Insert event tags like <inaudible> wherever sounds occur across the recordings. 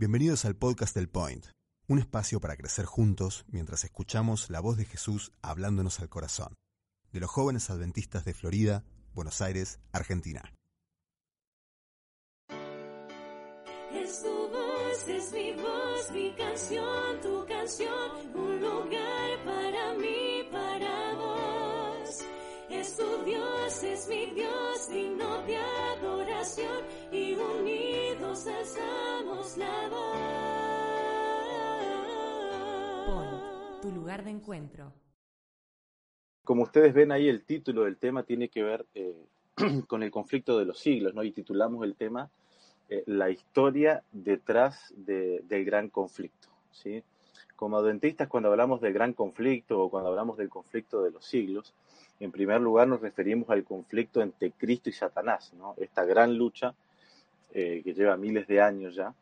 Bienvenidos al podcast del Point, un espacio para crecer juntos mientras escuchamos la voz de Jesús hablándonos al corazón, de los jóvenes adventistas de Florida, Buenos Aires, Argentina. Es tu voz, es mi voz, mi canción, tu canción, Es tu Dios, es mi Dios, digno de adoración, y unidos alzamos la voz. Tu lugar de encuentro. Como ustedes ven ahí, el título del tema tiene que ver eh, <clears throat> con el conflicto de los siglos, ¿no? Y titulamos el tema eh, La historia detrás de- del gran conflicto, ¿sí? Como adventistas, cuando hablamos del gran conflicto o cuando hablamos del conflicto de los siglos, en primer lugar nos referimos al conflicto entre Cristo y Satanás. Esta gran lucha eh, que lleva miles de años ya.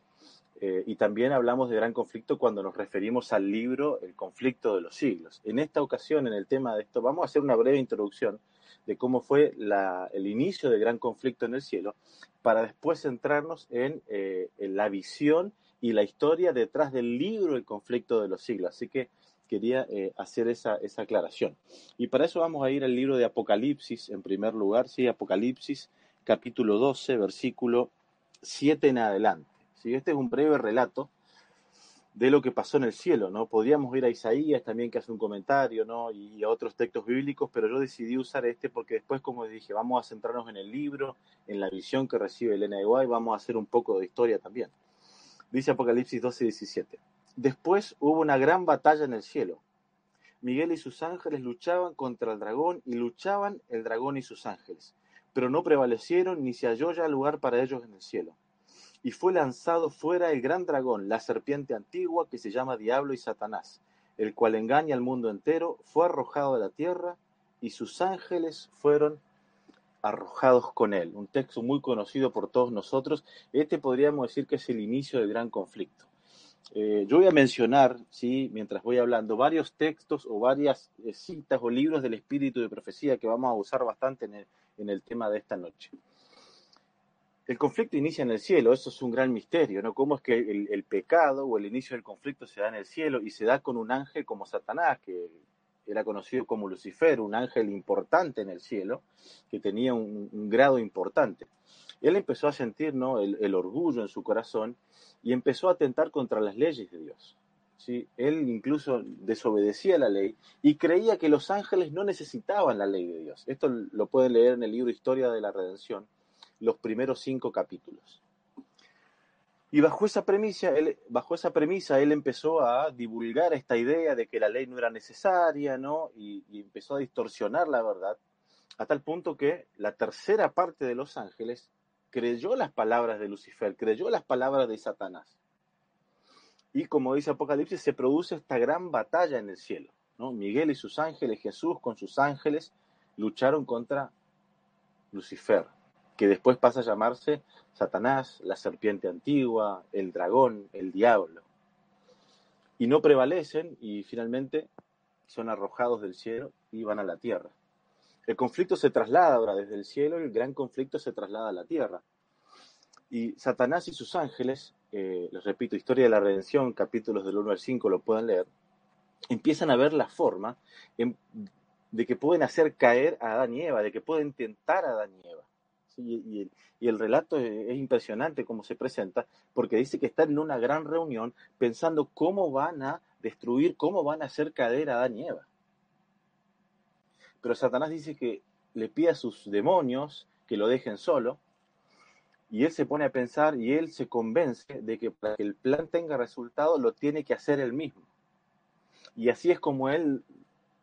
Eh, y también hablamos de gran conflicto cuando nos referimos al libro El conflicto de los siglos. En esta ocasión, en el tema de esto, vamos a hacer una breve introducción de cómo fue el inicio del gran conflicto en el cielo, para después centrarnos en, eh, en la visión y la historia detrás del libro El conflicto de los siglos. Así que quería eh, hacer esa, esa aclaración. Y para eso vamos a ir al libro de Apocalipsis en primer lugar, ¿sí? Apocalipsis capítulo 12, versículo 7 en adelante. ¿sí? Este es un breve relato de lo que pasó en el cielo, ¿no? Podríamos ir a Isaías también que hace un comentario, ¿no? Y a otros textos bíblicos, pero yo decidí usar este porque después, como dije, vamos a centrarnos en el libro, en la visión que recibe Elena de Guay, vamos a hacer un poco de historia también. Dice Apocalipsis 12, 17. Después hubo una gran batalla en el cielo. Miguel y sus ángeles luchaban contra el dragón y luchaban el dragón y sus ángeles, pero no prevalecieron ni se halló ya lugar para ellos en el cielo y fue lanzado fuera el gran dragón, la serpiente antigua que se llama Diablo y Satanás, el cual engaña al mundo entero, fue arrojado de la tierra y sus ángeles fueron arrojados con él. Un texto muy conocido por todos nosotros. Este podríamos decir que es el inicio del gran conflicto. Eh, yo voy a mencionar, ¿sí? mientras voy hablando, varios textos o varias eh, citas o libros del espíritu de profecía que vamos a usar bastante en el, tema de esta noche. El conflicto inicia en el cielo, eso es un gran misterio, ¿no? ¿Cómo es que el, pecado o el inicio del conflicto se da en el cielo y se da con un ángel como Satanás, que era conocido como Lucifer, un ángel importante en el cielo, que tenía un, grado importante? Él empezó a sentir ¿no? el orgullo en su corazón y empezó a atentar contra las leyes de Dios. ¿sí? Él incluso desobedecía la ley y creía que los ángeles no necesitaban la ley de Dios. Esto lo pueden leer en el libro Historia de la Redención, los primeros cinco capítulos. Y bajo esa premisa, él, bajo esa premisa, él empezó a divulgar esta idea de que la ley no era necesaria, ¿no? Y, y empezó a distorsionar la verdad, a tal punto que la tercera parte de los ángeles creyó las palabras de Lucifer, creyó las palabras de Satanás. Y como dice Apocalipsis, se produce esta gran batalla en el cielo, ¿no? Miguel y sus ángeles, Jesús con sus ángeles, lucharon contra Lucifer, que después pasa a llamarse Satanás, la serpiente antigua, el dragón, el diablo. Y no prevalecen y finalmente son arrojados del cielo y van a la tierra. El conflicto se traslada ahora desde el cielo y el gran conflicto se traslada a la tierra. Y Satanás y sus ángeles, eh, les repito, Historia de la Redención, capítulos del 1 al 5, lo pueden leer, empiezan a ver la forma en- de que pueden hacer caer a Adán y Eva, de que pueden tentar a Adán y Eva. Y, el, relato es, es impresionante cómo se presenta, porque dice que están en una gran reunión pensando cómo van a destruir, cómo van a hacer caer a Adán y Eva. Pero Satanás dice que le pide a sus demonios que lo dejen solo, y él se pone a pensar y él se convence de que para que el plan tenga resultado lo tiene que hacer él mismo. Y así es como él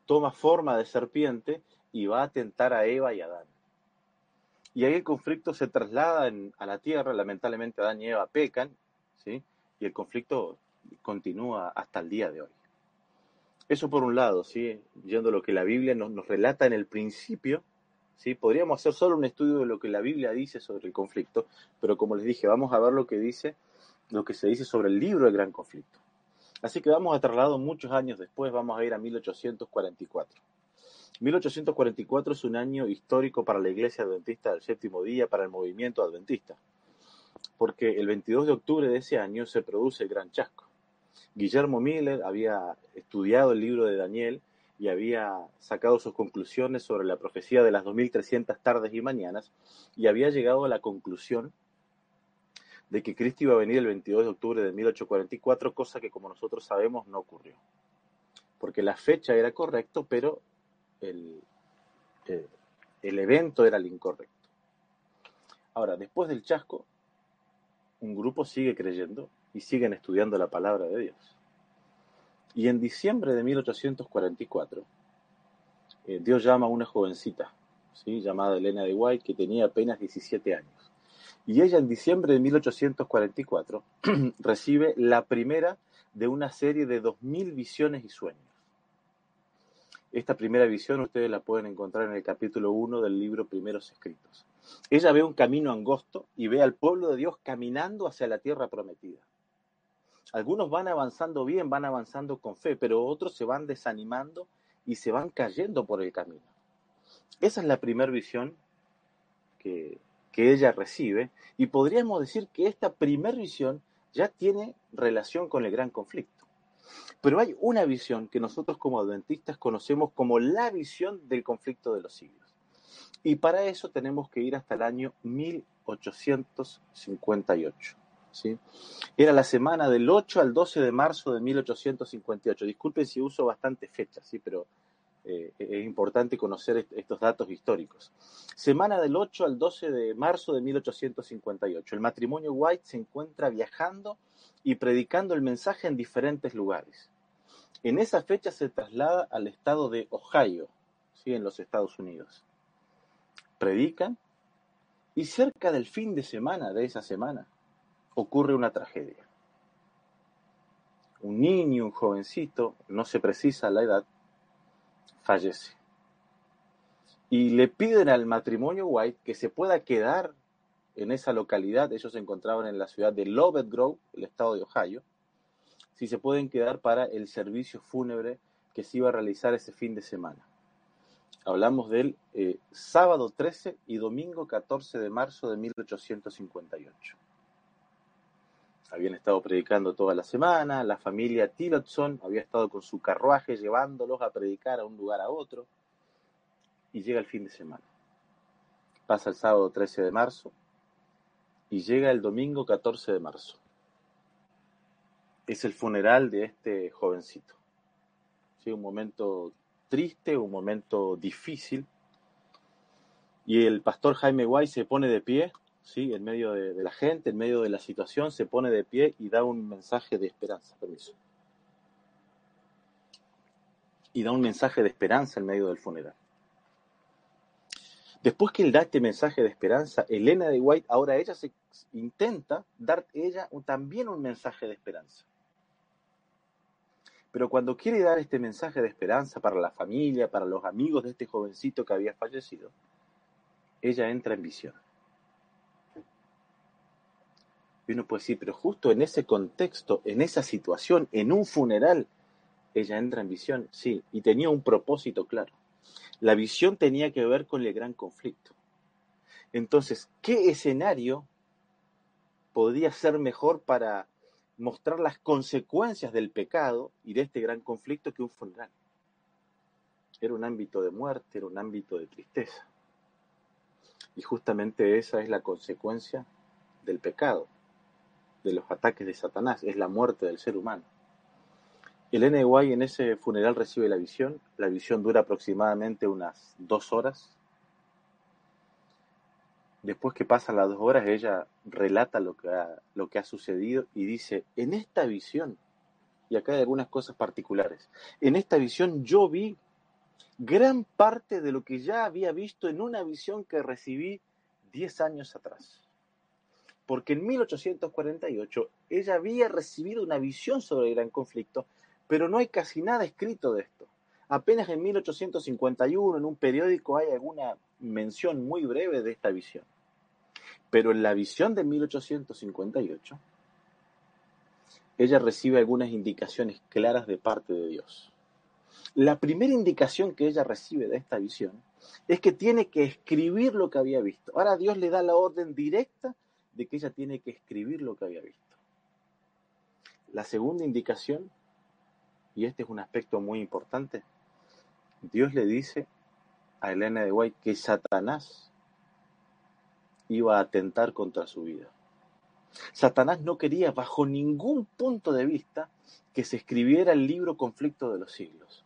toma forma de serpiente y va a tentar a Eva y a Adán. Y ahí el conflicto se traslada a la tierra, lamentablemente Adán y Eva pecan, ¿sí? Y el conflicto continúa hasta el día de hoy. Eso por un lado, ¿sí? Yendo a lo que la Biblia nos, nos relata en el principio, ¿sí? Podríamos hacer solo un estudio de lo que la Biblia dice sobre el conflicto, pero como les dije, vamos a ver lo que dice, lo que se dice sobre el libro del gran conflicto. Así que vamos a trasladar muchos años después, vamos a ir a 1844. 1844 es un año histórico para la Iglesia Adventista del Séptimo Día, para el movimiento adventista. porque el 22 de octubre de ese año se produce el gran chasco. Guillermo Miller había estudiado el libro de Daniel y había sacado sus conclusiones sobre la profecía de las 2300 tardes y mañanas y había llegado a la conclusión de que Cristo iba a venir el 22 de octubre de 1844, cosa que como nosotros sabemos no ocurrió. Porque la fecha era correcto, pero el, eh, el evento era el incorrecto. Ahora, después del chasco, un grupo sigue creyendo y siguen estudiando la palabra de Dios. Y en diciembre de 1844, eh, Dios llama a una jovencita, llamada Elena de White, que tenía apenas 17 años. Y ella en diciembre de 1844 <clears throat> recibe la primera de una serie de 2.000 visiones y sueños. Esta primera visión ustedes la pueden encontrar en el capítulo 1 del libro Primeros Escritos. Ella ve un camino angosto y ve al pueblo de Dios caminando hacia la tierra prometida. Algunos van avanzando bien, van avanzando con fe, pero otros se van desanimando y se van cayendo por el camino. Esa es la primera visión que, que ella recibe y podríamos decir que esta primera visión ya tiene relación con el gran conflicto. Pero hay una visión que nosotros como adventistas conocemos como la visión del conflicto de los siglos. Y para eso tenemos que ir hasta el año 1858. Era la semana del 8 al 12 de marzo de 1858. Disculpen si uso bastante fechas, ¿sí? pero eh, es importante conocer estos datos históricos. Semana del 8 al 12 de marzo de 1858. El matrimonio White se encuentra viajando y predicando el mensaje en diferentes lugares. En esa fecha se traslada al estado de Ohio, ¿sí? en los Estados Unidos. Predican y cerca del fin de semana de esa semana ocurre una tragedia. Un niño, un jovencito, no se precisa la edad, fallece. Y le piden al matrimonio White que se pueda quedar en esa localidad. Ellos se encontraban en la ciudad de Lovett Grove, el estado de Ohio. Si se pueden quedar para el servicio fúnebre que se iba a realizar ese fin de semana. Hablamos del eh, sábado 13 y domingo 14 de marzo de 1858 habían estado predicando toda la semana, la familia Tillotson había estado con su carruaje llevándolos a predicar a un lugar a otro, y llega el fin de semana. Pasa el sábado 13 de marzo y llega el domingo 14 de marzo. Es el funeral de este jovencito. ¿Sí? Un momento triste, un momento difícil. Y el pastor Jaime Guay se pone de pie ¿sí? en medio de, la gente, en medio de la situación, se pone de pie y da un mensaje de esperanza. Permiso. Y da un mensaje de esperanza en medio del funeral. Después que él da este mensaje de esperanza, Elena de White, ahora ella se intenta dar ella también un mensaje de esperanza. Pero cuando quiere dar este mensaje de esperanza para la familia, para los amigos de este jovencito que había fallecido, ella entra en visión. Y uno puede decir, pero justo en ese contexto, en esa situación, en un funeral, ella entra en visión, sí, y tenía un propósito claro. La visión tenía que ver con el gran conflicto. Entonces, ¿qué escenario podría ser mejor para mostrar las consecuencias del pecado y de este gran conflicto que un funeral? Era un ámbito de muerte, era un ámbito de tristeza. Y justamente esa es la consecuencia del pecado de los ataques de Satanás, es la muerte del ser humano. El NY en ese funeral recibe la visión, la visión dura aproximadamente unas dos horas. Después que pasan las dos horas, ella relata lo que lo que ha sucedido y dice, en esta visión, y acá hay algunas cosas particulares, en esta visión yo vi gran parte de lo que ya había visto en una visión que recibí diez años atrás porque en 1848 ella había recibido una visión sobre el gran conflicto, pero no hay casi nada escrito de esto. Apenas en 1851 en un periódico hay alguna mención muy breve de esta visión. Pero en la visión de 1858, ella recibe algunas indicaciones claras de parte de Dios. La primera indicación que ella recibe de esta visión es que tiene que escribir lo que había visto. Ahora Dios le da la orden directa de que ella tiene que escribir lo que había visto. La segunda indicación, y este es un aspecto muy importante, Dios le dice a Elena de White que Satanás iba a atentar contra su vida. Satanás no quería bajo ningún punto de vista que se escribiera el libro Conflicto de los Siglos.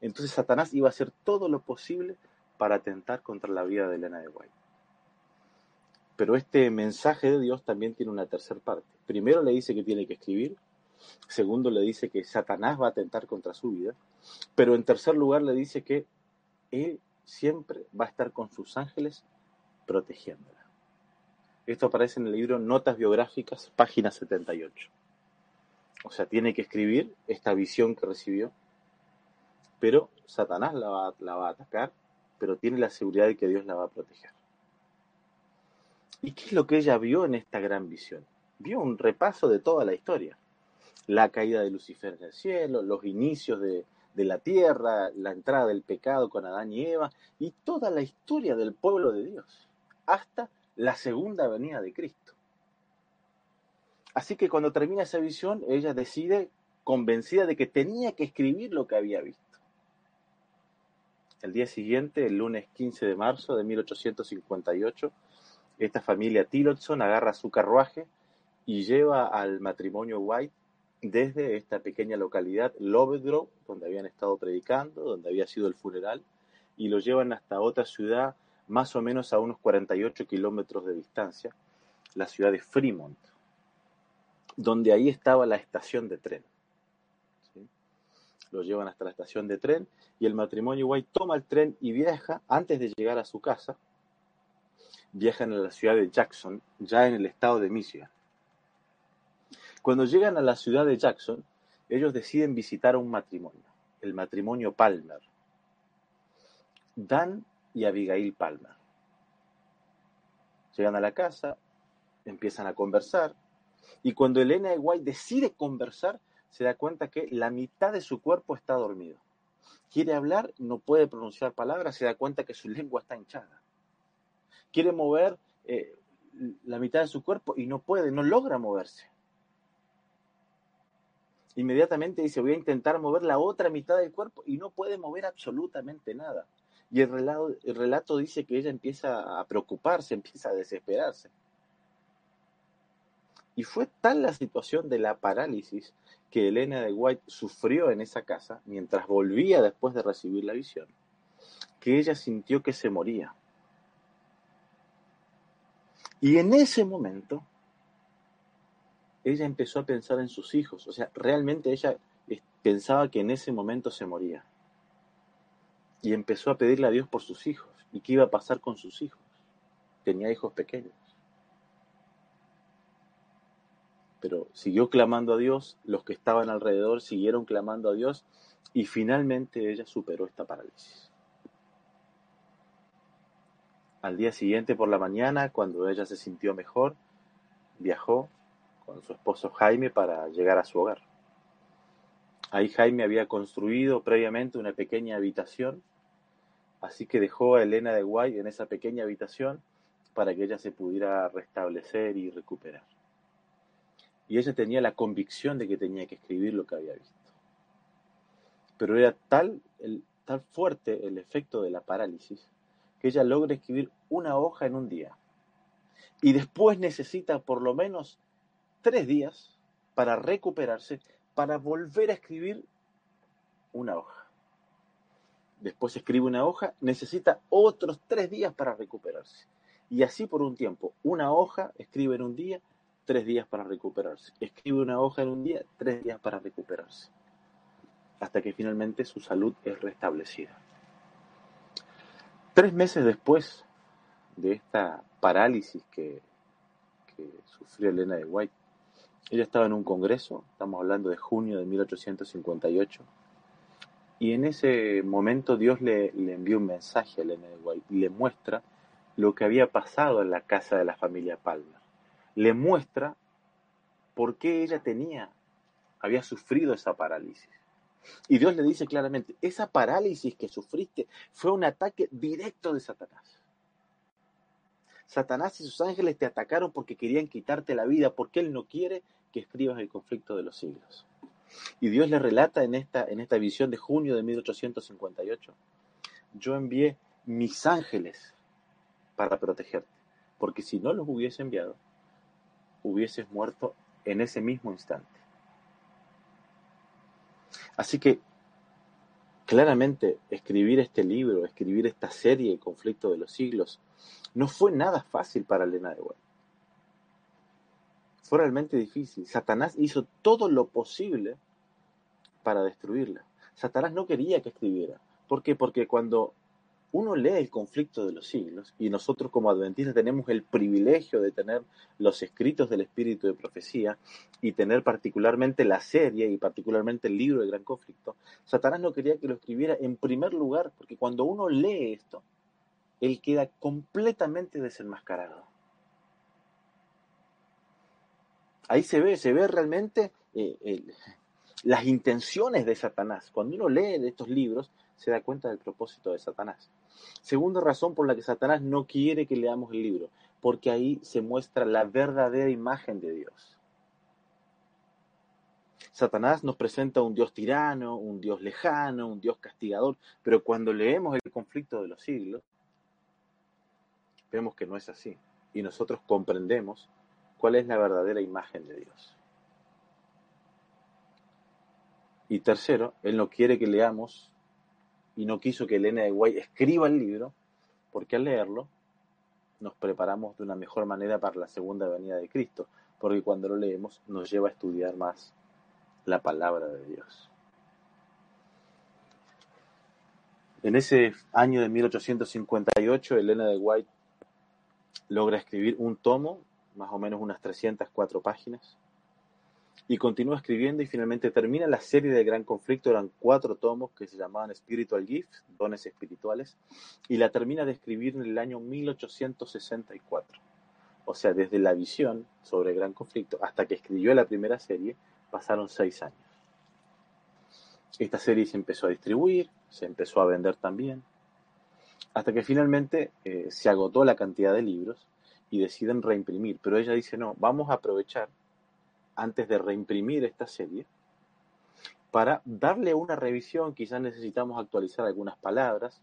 Entonces Satanás iba a hacer todo lo posible para atentar contra la vida de Elena de White. Pero este mensaje de Dios también tiene una tercera parte. Primero le dice que tiene que escribir, segundo le dice que Satanás va a atentar contra su vida, pero en tercer lugar le dice que él siempre va a estar con sus ángeles protegiéndola. Esto aparece en el libro Notas Biográficas, página 78. O sea, tiene que escribir esta visión que recibió, pero Satanás la va, la va a atacar, pero tiene la seguridad de que Dios la va a proteger. ¿Y qué es lo que ella vio en esta gran visión? Vio un repaso de toda la historia. La caída de Lucifer en el cielo, los inicios de, de la tierra, la entrada del pecado con Adán y Eva y toda la historia del pueblo de Dios, hasta la segunda venida de Cristo. Así que cuando termina esa visión, ella decide, convencida de que tenía que escribir lo que había visto. El día siguiente, el lunes 15 de marzo de 1858, esta familia Tillotson agarra su carruaje y lleva al matrimonio White desde esta pequeña localidad, Lovedgrove, donde habían estado predicando, donde había sido el funeral, y lo llevan hasta otra ciudad más o menos a unos 48 kilómetros de distancia, la ciudad de Fremont, donde ahí estaba la estación de tren. Lo llevan hasta la estación de tren y el matrimonio White toma el tren y viaja antes de llegar a su casa viajan a la ciudad de Jackson, ya en el estado de Michigan. Cuando llegan a la ciudad de Jackson, ellos deciden visitar a un matrimonio, el matrimonio Palmer. Dan y Abigail Palmer. Llegan a la casa, empiezan a conversar, y cuando Elena de White decide conversar, se da cuenta que la mitad de su cuerpo está dormido. Quiere hablar, no puede pronunciar palabras, se da cuenta que su lengua está hinchada quiere mover eh, la mitad de su cuerpo y no puede, no logra moverse. Inmediatamente dice, voy a intentar mover la otra mitad del cuerpo y no puede mover absolutamente nada. Y el relato, el relato dice que ella empieza a preocuparse, empieza a desesperarse. Y fue tal la situación de la parálisis que Elena de White sufrió en esa casa mientras volvía después de recibir la visión, que ella sintió que se moría. Y en ese momento, ella empezó a pensar en sus hijos. O sea, realmente ella pensaba que en ese momento se moría. Y empezó a pedirle a Dios por sus hijos. ¿Y qué iba a pasar con sus hijos? Tenía hijos pequeños. Pero siguió clamando a Dios, los que estaban alrededor siguieron clamando a Dios y finalmente ella superó esta parálisis. Al día siguiente por la mañana, cuando ella se sintió mejor, viajó con su esposo Jaime para llegar a su hogar. Ahí Jaime había construido previamente una pequeña habitación, así que dejó a Elena de Guay en esa pequeña habitación para que ella se pudiera restablecer y recuperar. Y ella tenía la convicción de que tenía que escribir lo que había visto. Pero era tal, el, tal fuerte el efecto de la parálisis que ella logre escribir una hoja en un día. Y después necesita por lo menos tres días para recuperarse, para volver a escribir una hoja. Después escribe una hoja, necesita otros tres días para recuperarse. Y así por un tiempo. Una hoja escribe en un día, tres días para recuperarse. Escribe una hoja en un día, tres días para recuperarse. Hasta que finalmente su salud es restablecida. Tres meses después de esta parálisis que, sufrió Elena de White, ella estaba en un congreso, estamos hablando de junio de 1858, y en ese momento Dios le, le envió un mensaje a Elena de White y le muestra lo que había pasado en la casa de la familia Palmer. Le muestra por qué ella tenía, había sufrido esa parálisis. Y Dios le dice claramente, esa parálisis que sufriste fue un ataque directo de Satanás. Satanás y sus ángeles te atacaron porque querían quitarte la vida, porque Él no quiere que escribas el conflicto de los siglos. Y Dios le relata en esta, en esta visión de junio de 1858, yo envié mis ángeles para protegerte, porque si no los hubiese enviado, hubieses muerto en ese mismo instante. Así que claramente escribir este libro, escribir esta serie, El conflicto de los siglos, no fue nada fácil para Elena de. Fue realmente difícil. Satanás hizo todo lo posible para destruirla. Satanás no quería que escribiera. ¿Por qué? Porque cuando uno lee el conflicto de los siglos, y nosotros como adventistas tenemos el privilegio de tener los escritos del espíritu de profecía y tener particularmente la serie y particularmente el libro del gran conflicto, Satanás no quería que lo escribiera en primer lugar, porque cuando uno lee esto, él queda completamente desenmascarado. Ahí se ve, se ve realmente eh, las intenciones de Satanás. Cuando uno lee estos libros, se da cuenta del propósito de Satanás. Segunda razón por la que Satanás no quiere que leamos el libro, porque ahí se muestra la verdadera imagen de Dios. Satanás nos presenta un Dios tirano, un Dios lejano, un Dios castigador, pero cuando leemos el conflicto de los siglos, vemos que no es así y nosotros comprendemos cuál es la verdadera imagen de Dios. Y tercero, Él no quiere que leamos y no quiso que Elena de Guay escriba el libro, porque al leerlo nos preparamos de una mejor manera para la segunda venida de Cristo, porque cuando lo leemos nos lleva a estudiar más la palabra de Dios. En ese año de 1858, Elena de White logra escribir un tomo, más o menos unas 304 páginas, y continúa escribiendo y finalmente termina la serie de Gran Conflicto. Eran cuatro tomos que se llamaban Spiritual Gifts, dones espirituales, y la termina de escribir en el año 1864. O sea, desde la visión sobre el Gran Conflicto hasta que escribió la primera serie, pasaron seis años. Esta serie se empezó a distribuir, se empezó a vender también, hasta que finalmente eh, se agotó la cantidad de libros y deciden reimprimir. Pero ella dice, no, vamos a aprovechar antes de reimprimir esta serie, para darle una revisión, quizás necesitamos actualizar algunas palabras,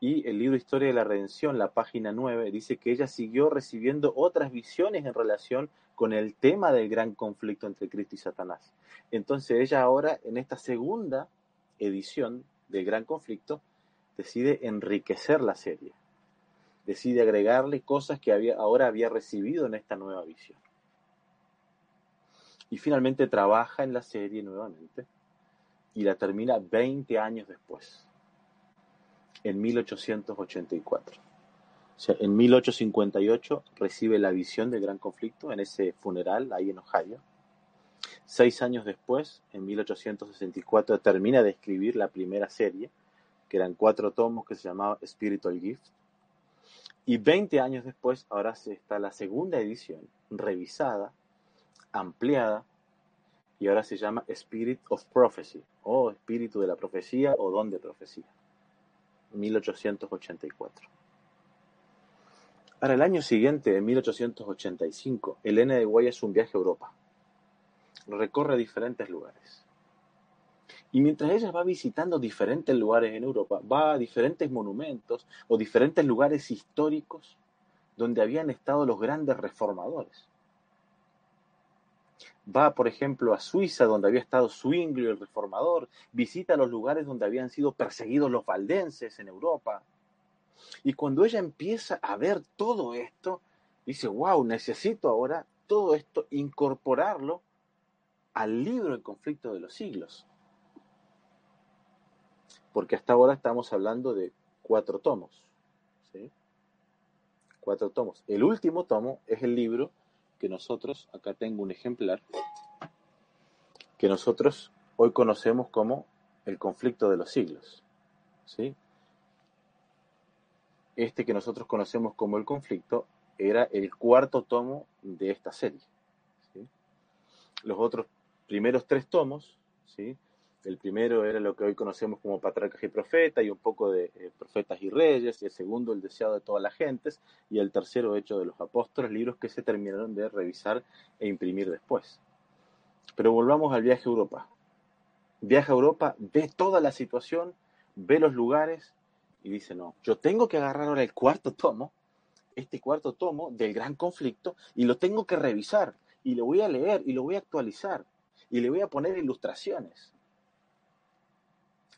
y el libro Historia de la Redención, la página 9, dice que ella siguió recibiendo otras visiones en relación con el tema del gran conflicto entre Cristo y Satanás. Entonces ella ahora, en esta segunda edición del gran conflicto, decide enriquecer la serie, decide agregarle cosas que había, ahora había recibido en esta nueva visión y finalmente trabaja en la serie nuevamente y la termina 20 años después, en 1884. O sea, en 1858 recibe la visión del gran conflicto en ese funeral ahí en Ohio. Seis años después, en 1864, termina de escribir la primera serie, que eran cuatro tomos que se llamaba Spiritual Gift. Y 20 años después, ahora está la segunda edición, revisada, ampliada y ahora se llama Spirit of Prophecy o Espíritu de la Profecía o Don de Profecía. 1884. Ahora, el año siguiente, en 1885, Elena de Guay hace un viaje a Europa. Recorre diferentes lugares. Y mientras ella va visitando diferentes lugares en Europa, va a diferentes monumentos o diferentes lugares históricos donde habían estado los grandes reformadores. Va, por ejemplo, a Suiza, donde había estado Zwingli, el reformador. Visita los lugares donde habían sido perseguidos los valdenses en Europa. Y cuando ella empieza a ver todo esto, dice, wow, necesito ahora todo esto incorporarlo al libro El conflicto de los siglos. Porque hasta ahora estamos hablando de cuatro tomos. ¿sí? Cuatro tomos. El último tomo es el libro que nosotros, acá tengo un ejemplar, que nosotros hoy conocemos como el conflicto de los siglos. ¿sí? Este que nosotros conocemos como el conflicto era el cuarto tomo de esta serie. Los otros primeros tres tomos ¿sí? El primero era lo que hoy conocemos como patriarcas y profetas y un poco de eh, profetas y reyes, y el segundo el deseado de todas las gentes, y el tercero hecho de los apóstoles, libros que se terminaron de revisar e imprimir después. Pero volvamos al viaje a Europa. Viaja a Europa, ve toda la situación, ve los lugares y dice, no, yo tengo que agarrar ahora el cuarto tomo, este cuarto tomo del gran conflicto, y lo tengo que revisar, y lo voy a leer, y lo voy a actualizar, y le voy a poner ilustraciones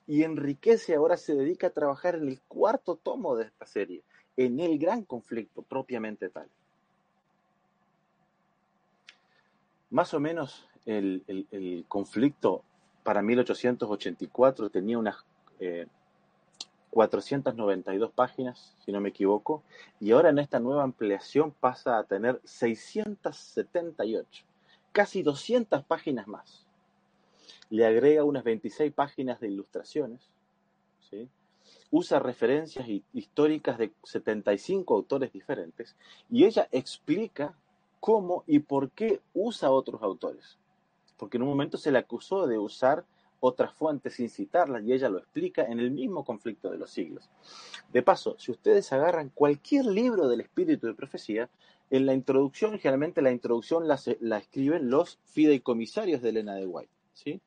y enriquece ahora se dedica a trabajar en el cuarto tomo de esta serie, en el gran conflicto propiamente tal. Más o menos el, conflicto para 1884 tenía unas 492 eh, páginas, si no me equivoco, y ahora en esta nueva ampliación pasa a tener 678, casi 200 páginas más le agrega unas 26 páginas de ilustraciones, usa referencias históricas de 75 autores diferentes y ella explica cómo y por qué usa otros autores. Porque en un momento se le acusó de usar otras fuentes sin citarlas y ella lo explica en el mismo conflicto de los siglos. De paso, si ustedes agarran cualquier libro del espíritu de profecía, en la introducción, generalmente la introducción la, la escriben los fideicomisarios de Elena de White. ¿sí?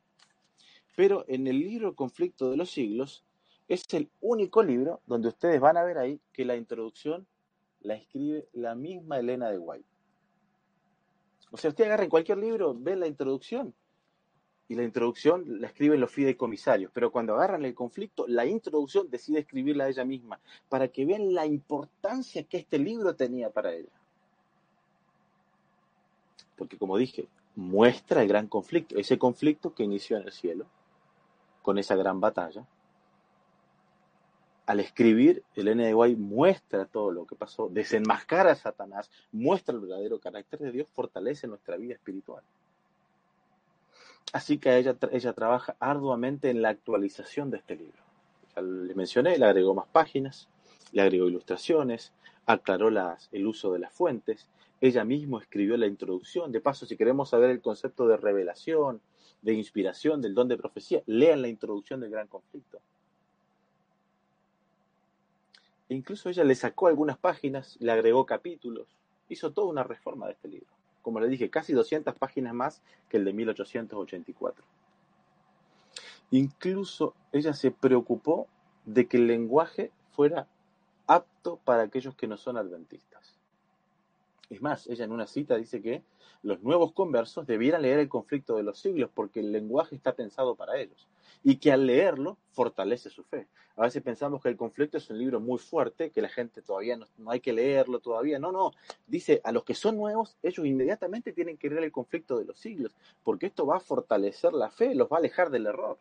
Pero en el libro Conflicto de los Siglos es el único libro donde ustedes van a ver ahí que la introducción la escribe la misma Elena de White. O sea, usted agarra en cualquier libro, ve la introducción y la introducción la escriben los fideicomisarios, pero cuando agarran el conflicto, la introducción decide escribirla ella misma, para que vean la importancia que este libro tenía para ella. Porque como dije, muestra el gran conflicto, ese conflicto que inició en el cielo, con esa gran batalla. Al escribir, el NDY muestra todo lo que pasó, desenmascara a Satanás, muestra el verdadero carácter de Dios, fortalece nuestra vida espiritual. Así que ella, ella trabaja arduamente en la actualización de este libro. Ya les mencioné, le agregó más páginas, le agregó ilustraciones, aclaró el uso de las fuentes, ella misma escribió la introducción. De paso, si queremos saber el concepto de revelación, de inspiración, del don de profecía, lean la introducción del gran conflicto. E incluso ella le sacó algunas páginas, le agregó capítulos, hizo toda una reforma de este libro. Como le dije, casi 200 páginas más que el de 1884. Incluso ella se preocupó de que el lenguaje fuera apto para aquellos que no son adventistas. Es más, ella en una cita dice que los nuevos conversos debieran leer el conflicto de los siglos porque el lenguaje está pensado para ellos y que al leerlo fortalece su fe. A veces pensamos que el conflicto es un libro muy fuerte, que la gente todavía no, hay que leerlo todavía. No, no. Dice, a los que son nuevos, ellos inmediatamente tienen que leer el conflicto de los siglos, porque esto va a fortalecer la fe, los va a alejar del error.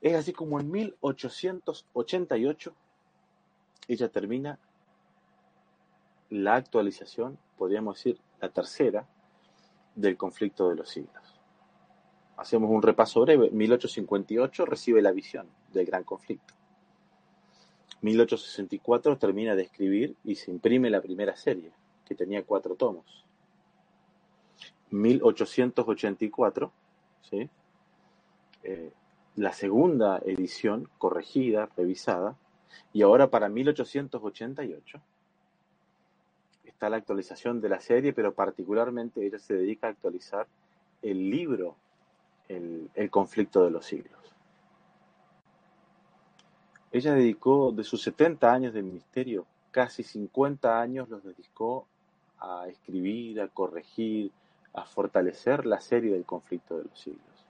Es así como en 1888 ella termina la actualización, podríamos decir la tercera, del conflicto de los siglos. Hacemos un repaso breve. 1858 recibe la visión del gran conflicto. 1864 termina de escribir y se imprime la primera serie, que tenía cuatro tomos. 1884, ¿sí? Eh, la segunda edición corregida, revisada, y ahora para 1888 la actualización de la serie, pero particularmente ella se dedica a actualizar el libro El, conflicto de los siglos. Ella dedicó de sus 70 años de ministerio, casi 50 años los dedicó a escribir, a corregir, a fortalecer la serie del conflicto de los siglos.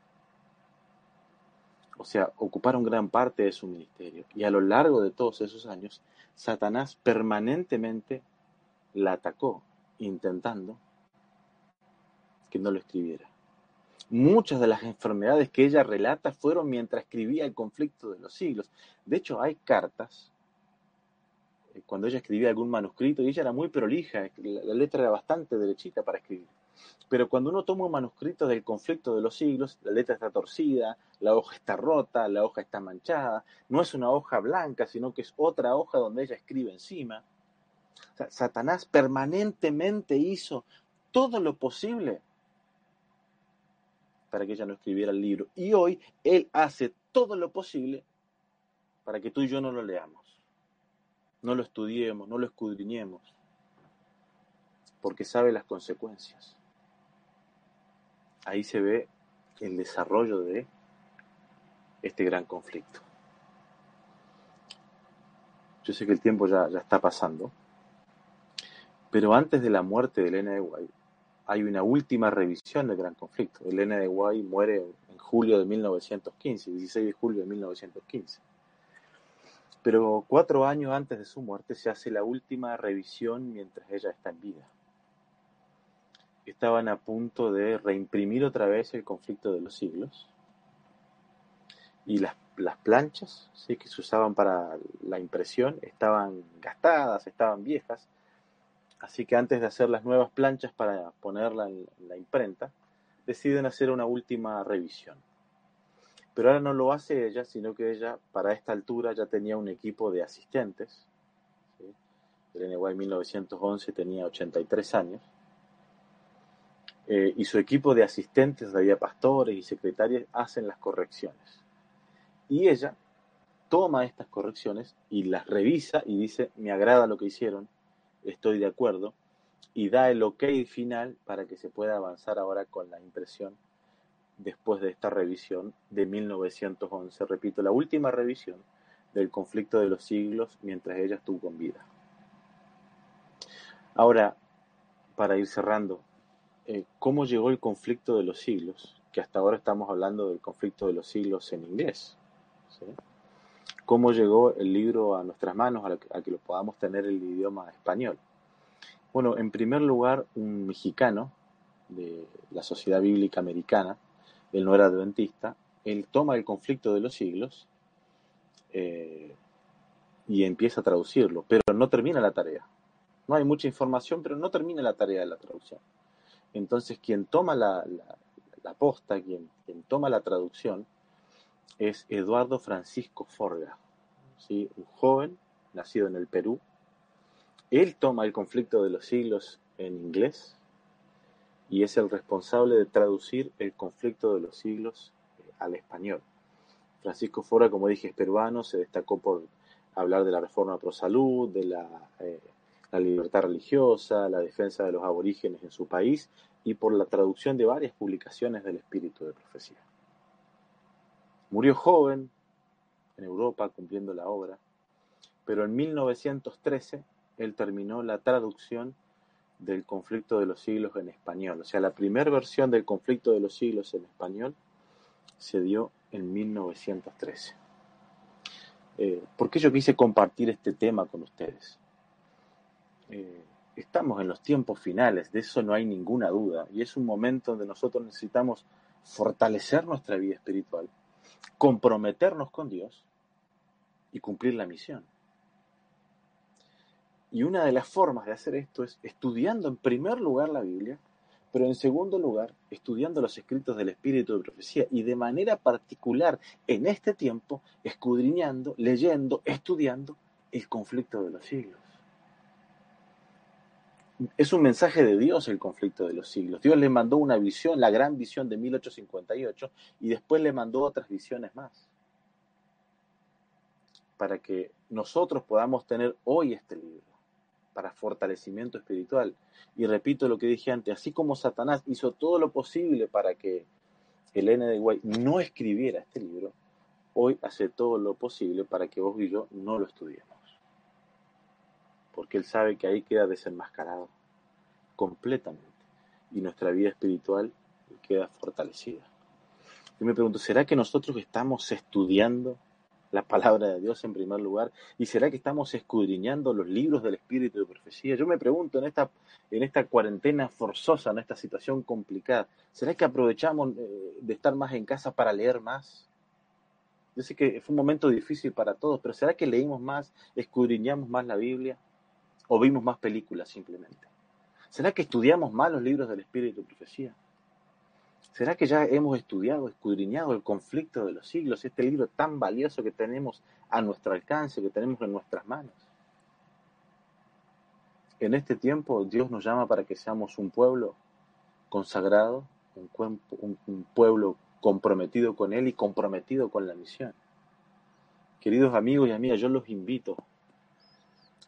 O sea, ocuparon gran parte de su ministerio. Y a lo largo de todos esos años, Satanás permanentemente la atacó intentando que no lo escribiera. Muchas de las enfermedades que ella relata fueron mientras escribía el conflicto de los siglos. De hecho, hay cartas, eh, cuando ella escribía algún manuscrito, y ella era muy prolija, la letra era bastante derechita para escribir. Pero cuando uno toma un manuscrito del conflicto de los siglos, la letra está torcida, la hoja está rota, la hoja está manchada, no es una hoja blanca, sino que es otra hoja donde ella escribe encima. Satanás permanentemente hizo todo lo posible para que ella no escribiera el libro. Y hoy Él hace todo lo posible para que tú y yo no lo leamos, no lo estudiemos, no lo escudriñemos, porque sabe las consecuencias. Ahí se ve el desarrollo de este gran conflicto. Yo sé que el tiempo ya, ya está pasando, pero antes de la muerte de Elena de Guay, hay una última revisión del gran conflicto. Elena de Guay muere en julio de 1915, 16 de julio de 1915. Pero cuatro años antes de su muerte se hace la última revisión mientras ella está en vida. Estaban a punto de reimprimir otra vez el conflicto de los siglos y las, las planchas ¿sí? que se usaban para la impresión estaban gastadas, estaban viejas, así que antes de hacer las nuevas planchas para ponerla en la imprenta, deciden hacer una última revisión. Pero ahora no lo hace ella, sino que ella para esta altura ya tenía un equipo de asistentes. ¿sí? El NY 1911 tenía 83 años. Eh, y su equipo de asistentes, había pastores y secretarias, hacen las correcciones. Y ella toma estas correcciones y las revisa y dice, me agrada lo que hicieron, estoy de acuerdo, y da el ok final para que se pueda avanzar ahora con la impresión después de esta revisión de 1911. Repito, la última revisión del conflicto de los siglos mientras ella estuvo con vida. Ahora, para ir cerrando, eh, ¿cómo llegó el conflicto de los siglos? Que hasta ahora estamos hablando del conflicto de los siglos en inglés. ¿sí? ¿Cómo llegó el libro a nuestras manos, a, que, lo podamos tener en el idioma español? Bueno, en primer lugar, un mexicano de la Sociedad Bíblica Americana, él no era adventista, él toma el conflicto de los siglos eh, y empieza a traducirlo, pero no termina la tarea. No hay mucha información, pero no termina la tarea de la traducción. Entonces, quien toma la, la, posta, quien, toma la traducción, es Eduardo Francisco Forga, ¿sí? un joven nacido en el Perú. Él toma el conflicto de los siglos en inglés y es el responsable de traducir el conflicto de los siglos eh, al español. Francisco Fora, como dije, es peruano, se destacó por hablar de la reforma pro salud, de la, eh, la libertad religiosa, la defensa de los aborígenes en su país y por la traducción de varias publicaciones del espíritu de profecía. Murió joven en Europa cumpliendo la obra, pero en 1913 él terminó la traducción del conflicto de los siglos en español. O sea, la primera versión del conflicto de los siglos en español se dio en 1913. Eh, ¿Por qué yo quise compartir este tema con ustedes? Eh, estamos en los tiempos finales, de eso no hay ninguna duda, y es un momento donde nosotros necesitamos fortalecer nuestra vida espiritual, comprometernos con Dios y cumplir la misión. Y una de las formas de hacer esto es estudiando en primer lugar la Biblia, pero en segundo lugar estudiando los escritos del Espíritu de Profecía y de manera particular en este tiempo escudriñando, leyendo, estudiando el conflicto de los siglos. Es un mensaje de Dios el conflicto de los siglos. Dios le mandó una visión, la gran visión de 1858, y después le mandó otras visiones más. Para que nosotros podamos tener hoy este libro para fortalecimiento espiritual. Y repito lo que dije antes, así como Satanás hizo todo lo posible para que Elena de White no escribiera este libro, hoy hace todo lo posible para que vos y yo no lo estudiemos. Porque él sabe que ahí queda desenmascarado completamente y nuestra vida espiritual queda fortalecida. Yo me pregunto, ¿será que nosotros estamos estudiando la palabra de Dios en primer lugar? ¿Y será que estamos escudriñando los libros del Espíritu de Profecía? Yo me pregunto en esta, en esta cuarentena forzosa, en esta situación complicada, ¿será que aprovechamos eh, de estar más en casa para leer más? Yo sé que fue un momento difícil para todos, pero ¿será que leímos más, escudriñamos más la Biblia o vimos más películas simplemente? ¿Será que estudiamos más los libros del Espíritu de Profecía? ¿Será que ya hemos estudiado, escudriñado el conflicto de los siglos, este libro tan valioso que tenemos a nuestro alcance, que tenemos en nuestras manos? En este tiempo Dios nos llama para que seamos un pueblo consagrado un, un pueblo comprometido con Él y comprometido con la misión. Queridos amigos y amigas, yo los invito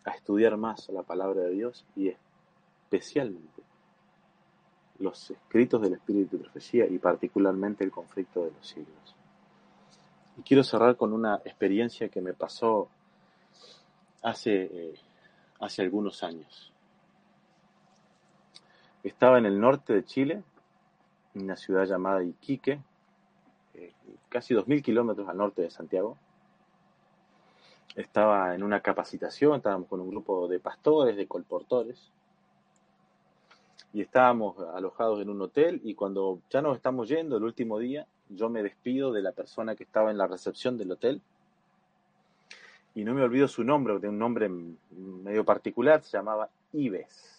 a estudiar más la palabra de Dios y especialmente los escritos del Espíritu de Profecía y particularmente el conflicto de los siglos. Y quiero cerrar con una experiencia que me pasó hace, eh, hace algunos años. Estaba en el norte de Chile, en una ciudad llamada Iquique, eh, casi 2.000 kilómetros al norte de Santiago. Estaba en una capacitación, estábamos con un grupo de pastores, de colportores, y estábamos alojados en un hotel y cuando ya nos estamos yendo el último día, yo me despido de la persona que estaba en la recepción del hotel y no me olvido su nombre, de un nombre medio particular, se llamaba Ives.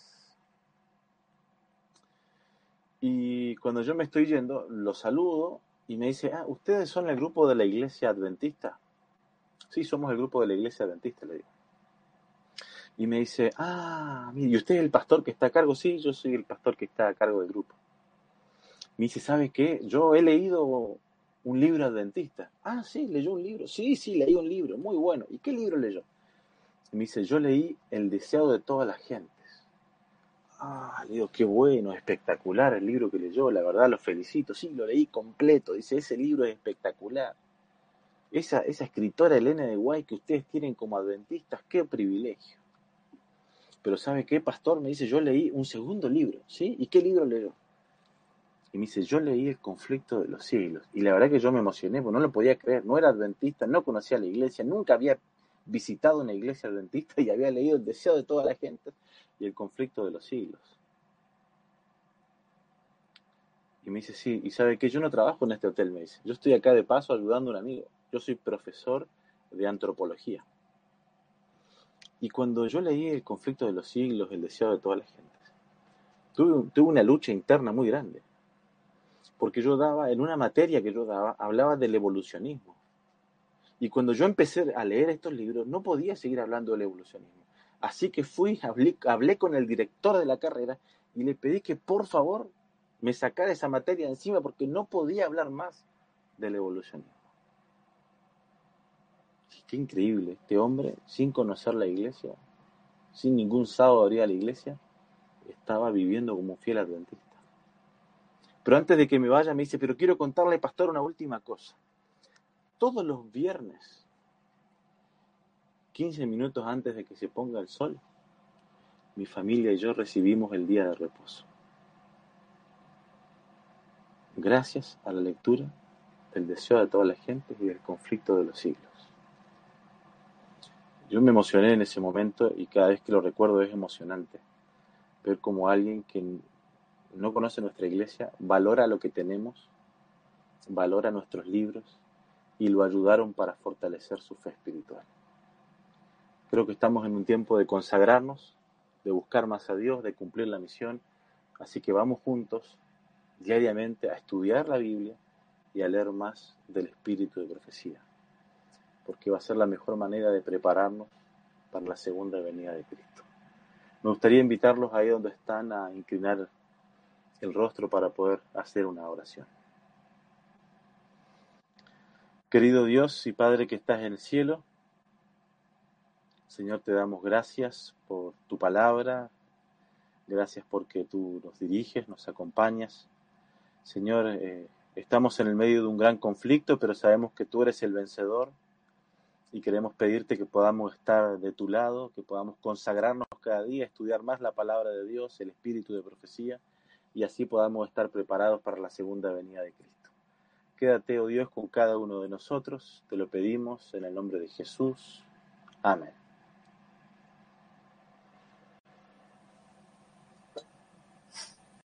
Y cuando yo me estoy yendo, lo saludo y me dice, ah, ¿ustedes son el grupo de la iglesia adventista? Sí, somos el grupo de la iglesia adventista, le digo y me dice, ah, mire, ¿y usted es el pastor que está a cargo? Sí, yo soy el pastor que está a cargo del grupo. Me dice, ¿sabe qué? Yo he leído un libro adventista. Ah, sí, leyó un libro. Sí, sí, leí un libro, muy bueno. ¿Y qué libro leyó? me dice, yo leí El deseo de todas las gentes. Ah, le digo, qué bueno, espectacular el libro que leyó, la verdad lo felicito. Sí, lo leí completo. Dice, ese libro es espectacular. Esa, esa escritora Elena de Guay que ustedes tienen como adventistas, qué privilegio. Pero ¿sabe qué, pastor? Me dice, yo leí un segundo libro, ¿sí? ¿Y qué libro leyó? Y me dice, yo leí El conflicto de los siglos. Y la verdad que yo me emocioné, porque no lo podía creer. No era adventista, no conocía la iglesia, nunca había visitado una iglesia adventista y había leído El deseo de toda la gente y El conflicto de los siglos. Y me dice, sí, y sabe qué? yo no trabajo en este hotel, me dice. Yo estoy acá de paso ayudando a un amigo. Yo soy profesor de antropología. Y cuando yo leí El conflicto de los siglos, El deseo de todas las gentes, tuve, tuve una lucha interna muy grande. Porque yo daba, en una materia que yo daba, hablaba del evolucionismo. Y cuando yo empecé a leer estos libros, no podía seguir hablando del evolucionismo. Así que fui, hablé, hablé con el director de la carrera y le pedí que por favor me sacara esa materia encima porque no podía hablar más del evolucionismo. Qué increíble, este hombre, sin conocer la iglesia, sin ningún sábado abrir a la iglesia, estaba viviendo como un fiel adventista. Pero antes de que me vaya, me dice, pero quiero contarle, pastor, una última cosa. Todos los viernes, 15 minutos antes de que se ponga el sol, mi familia y yo recibimos el día de reposo. Gracias a la lectura del deseo de toda la gente y del conflicto de los siglos. Yo me emocioné en ese momento y cada vez que lo recuerdo es emocionante. Ver como alguien que no conoce nuestra iglesia valora lo que tenemos, valora nuestros libros y lo ayudaron para fortalecer su fe espiritual. Creo que estamos en un tiempo de consagrarnos, de buscar más a Dios, de cumplir la misión, así que vamos juntos diariamente a estudiar la Biblia y a leer más del espíritu de profecía porque va a ser la mejor manera de prepararnos para la segunda venida de Cristo. Me gustaría invitarlos ahí donde están a inclinar el rostro para poder hacer una oración. Querido Dios y Padre que estás en el cielo, Señor, te damos gracias por tu palabra, gracias porque tú nos diriges, nos acompañas. Señor, eh, estamos en el medio de un gran conflicto, pero sabemos que tú eres el vencedor y queremos pedirte que podamos estar de tu lado, que podamos consagrarnos cada día, estudiar más la palabra de Dios, el espíritu de profecía, y así podamos estar preparados para la segunda venida de Cristo. Quédate, oh Dios, con cada uno de nosotros, te lo pedimos en el nombre de Jesús. Amén.